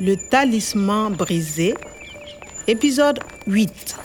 Le talisman brisé, épisode 8.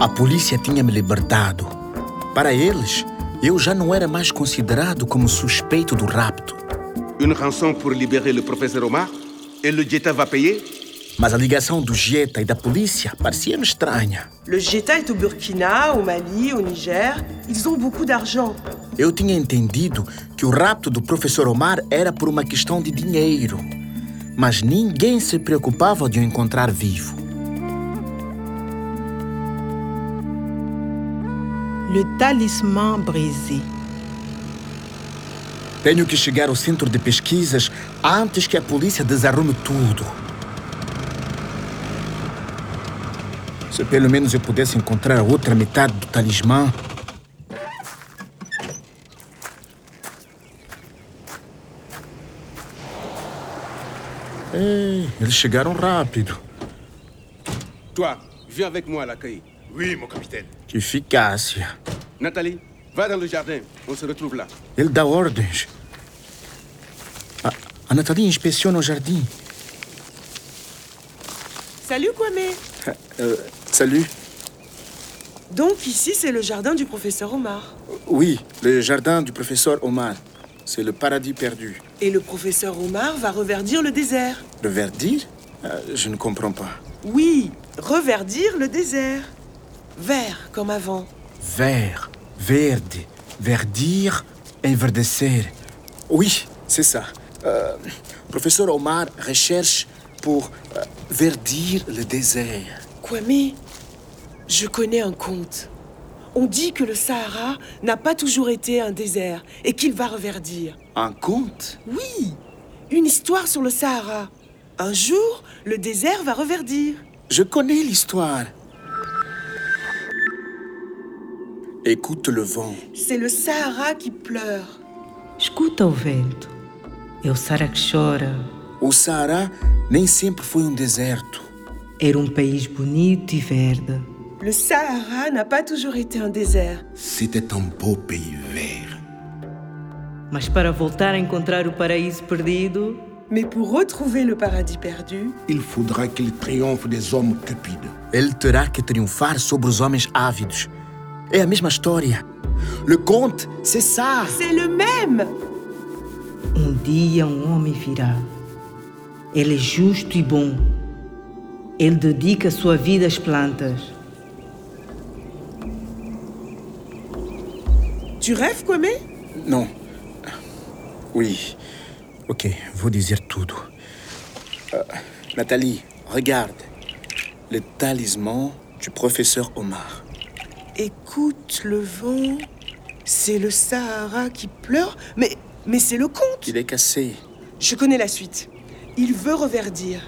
A polícia tinha me libertado. Para eles, eu já não era mais considerado como suspeito do rapto. Une rançon pour libérer le professeur Omar Et le Jetta va payer Mas a ligação do Jetta e da polícia parecia-me estranha. Le Jetta est au Burkina, au Mali, au Niger. Ils ont beaucoup d'argent. Eu tinha entendido que o rapto do professor Omar era por uma questão de dinheiro. Mas ninguém se preocupava de o encontrar vivo. Le talisman brisé. Tenho que chegar ao centro de pesquisas antes que a polícia desarrume tudo. Se pelo menos eu pudesse encontrar a outra metade do talismã. Ei, eles chegaram rápido. Toi, viens avec moi à l'accueil. Oui, mon capitaine. Que eficácia. Nathalie, va dans le jardin. On se retrouve là. Ele dá ordens. A, a Nathalie inspeciona o jardim. Salut Kwame. Euh, salut. Donc ici, c'est le jardin du professeur Omar. Oui, le jardin du professeur Omar. C'est le paradis perdu. Et le professeur Omar va reverdir le désert. Le verdir Euh, Je ne comprends pas. Oui, reverdir le désert. Vert, comme avant. Vert, verde, verdir, enverdecer. Oui, c'est ça. Euh, professeur Omar recherche pour euh, verdir le désert. Kwame, je connais un conte. On dit que le Sahara n'a pas toujours été un désert et qu'il va reverdir. Un conte Oui, une histoire sur le Sahara. Un jour, le désert va reverdir. Je connais l'histoire. Écoute le vent. C'est le Sahara qui pleure. Escuta o vento. É o Sara que chora. O Saara nem sempre foi um deserto. Era um país bonito e verde. Le Sahara n'a pas toujours été un désert. C'était un beau pays vert. Mas para voltar a encontrar o paraíso perdido, Mais pour retrouver le paradis perdu, Il faudra qu'il triomphe des hommes cupides. Ele terá que triunfar sobre os homens ávidos. É a mesma história. Le conte, c'est ça. c'est le même. um dia um homem virá. Ele é justo e bom. Ele dedica sua vida às plantas. Tu rêves, Kwame? Non. Oui. Ok, vou dizer tudo. Euh, Nathalie, regarde. Le talisman du professeur Omar. Écoute le vent. C'est le Sahara qui pleure. Mais, mais c'est le conte. Il est cassé. Je connais la suite. Il veut reverdir.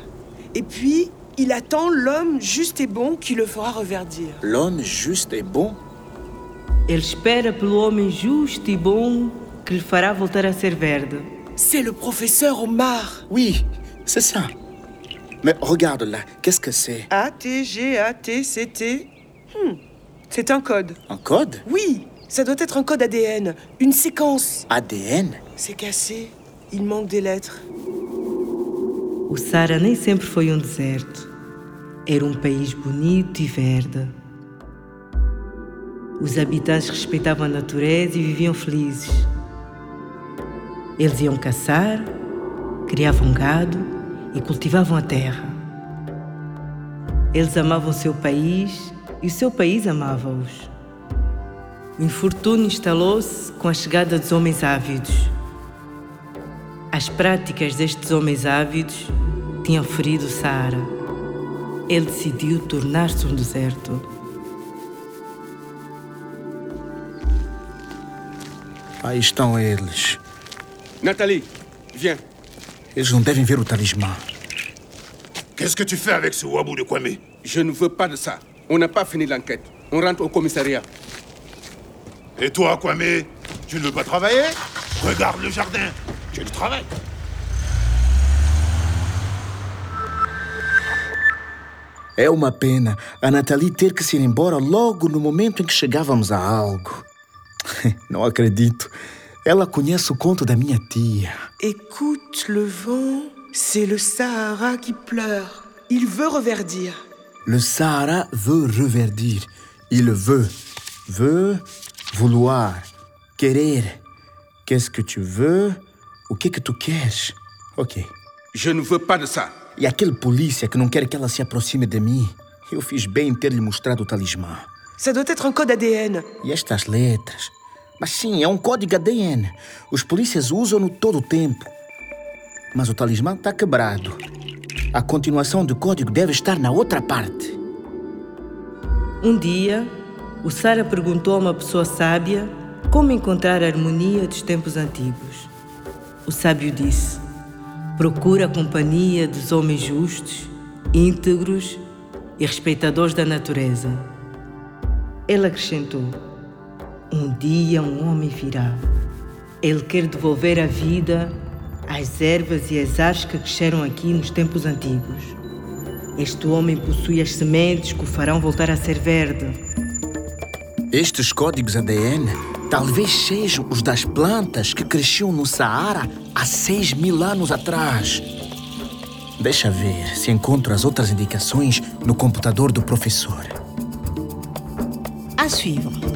Et puis, il attend l'homme juste et bon qui le fera reverdir. L'homme juste et bon? Ele espera pelo homem justo e bom que lhe fará voltar a ser verde. C'est le professeur Omar. Oui, c'est ça. Mais regarde là, qu'est-ce que c'est? A-T-G-A-T-C-T. Hmm, C'est un code. Un code? Oui, ça doit être un code ADN. Une séquence. ADN C'est cassé. Il manque des lettres. O Sara nem sempre foi um deserto. Era um país bonito e verde. Os habitantes respeitavam a natureza e viviam felizes. Eles iam caçar, criavam gado e cultivavam a terra. Eles amavam o seu país e o seu país amava-os. O infortúnio instalou-se com a chegada dos homens ávidos. As práticas destes homens ávidos tinham ferido o Saara. Ele decidiu tornar-se um deserto. Aí estão eles. Nathalie, viens. Eles não devem ver o talismã. Qu'est-ce que tu fais avec ce wabou de Kwame? Je ne veux pas de ça. On n'a pas fini l'enquête. On rentre au commissariat. Et toi, Kwame Tu ne veux pas travailler? Regarde le jardin. Tu du travail. É uma pena a Nathalie ter que se ir embora logo no momento em que chegávamos a algo. Não acredito. Ela conhece o conto da minha tia. Écoute le vent, c'est le Sahara qui pleure. Il veut reverdir. Le Sahara veut reverdir. Il veut. Veut, vouloir, querer. Qu'est-ce que tu veux? O que que tu queres? Ok. Je ne veux pas de ça. E aquele polícia que não quer que ela se aproxime de mim? Eu fiz bem em ter lhe mostrado o talismã. Ça doit être un code ADN. E estas letras? Mas sim, é um código ADN. Os polícias usam-no todo o tempo. Mas o talismã está quebrado. A continuação do código deve estar na outra parte. Um dia, o Sara perguntou a uma pessoa sábia como encontrar a harmonia dos tempos antigos. O sábio disse: procura a companhia dos homens justos, íntegros e respeitadores da natureza. Ele acrescentou: Um dia um homem virá. Ele quer devolver a vida às ervas e às árvores que cresceram aqui nos tempos antigos. Este homem possui as sementes que o farão voltar a ser verde. Estes códigos ADN talvez sejam os das plantas que cresciam no Saara há seis mil anos atrás. Deixa ver se encontro as outras indicações no computador do professor. À suivre.